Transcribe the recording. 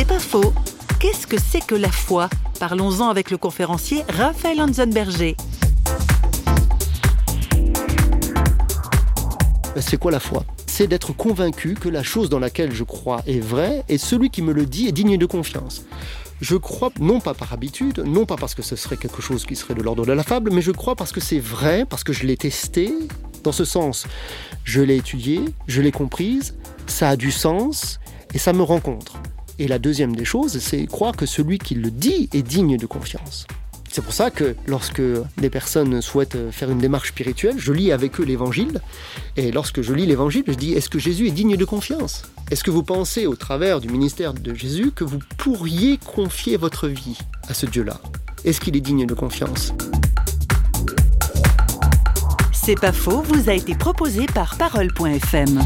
C'est pas faux. Qu'est-ce que c'est que la foi? Parlons-en avec le conférencier Raphaël Hansenberger. C'est quoi la foi? C'est d'être convaincu que la chose dans laquelle je crois est vraie et celui qui me le dit est digne de confiance. Je crois non pas par habitude, non pas parce que ce serait quelque chose qui serait de l'ordre de la fable, mais je crois parce que c'est vrai, parce que je l'ai testé. Dans ce sens, je l'ai étudié, je l'ai comprise, ça a du sens et ça me rencontre. Et la deuxième des choses, c'est croire que celui qui le dit est digne de confiance. C'est pour ça que lorsque des personnes souhaitent faire une démarche spirituelle, je lis avec eux l'évangile. Et lorsque je lis l'évangile, je dis est-ce que Jésus est digne de confiance? Est-ce que vous pensez au travers du ministère de Jésus que vous pourriez confier votre vie à ce Dieu-là? Est-ce qu'il est digne de confiance? C'est pas faux, vous a été proposé par parole.fm.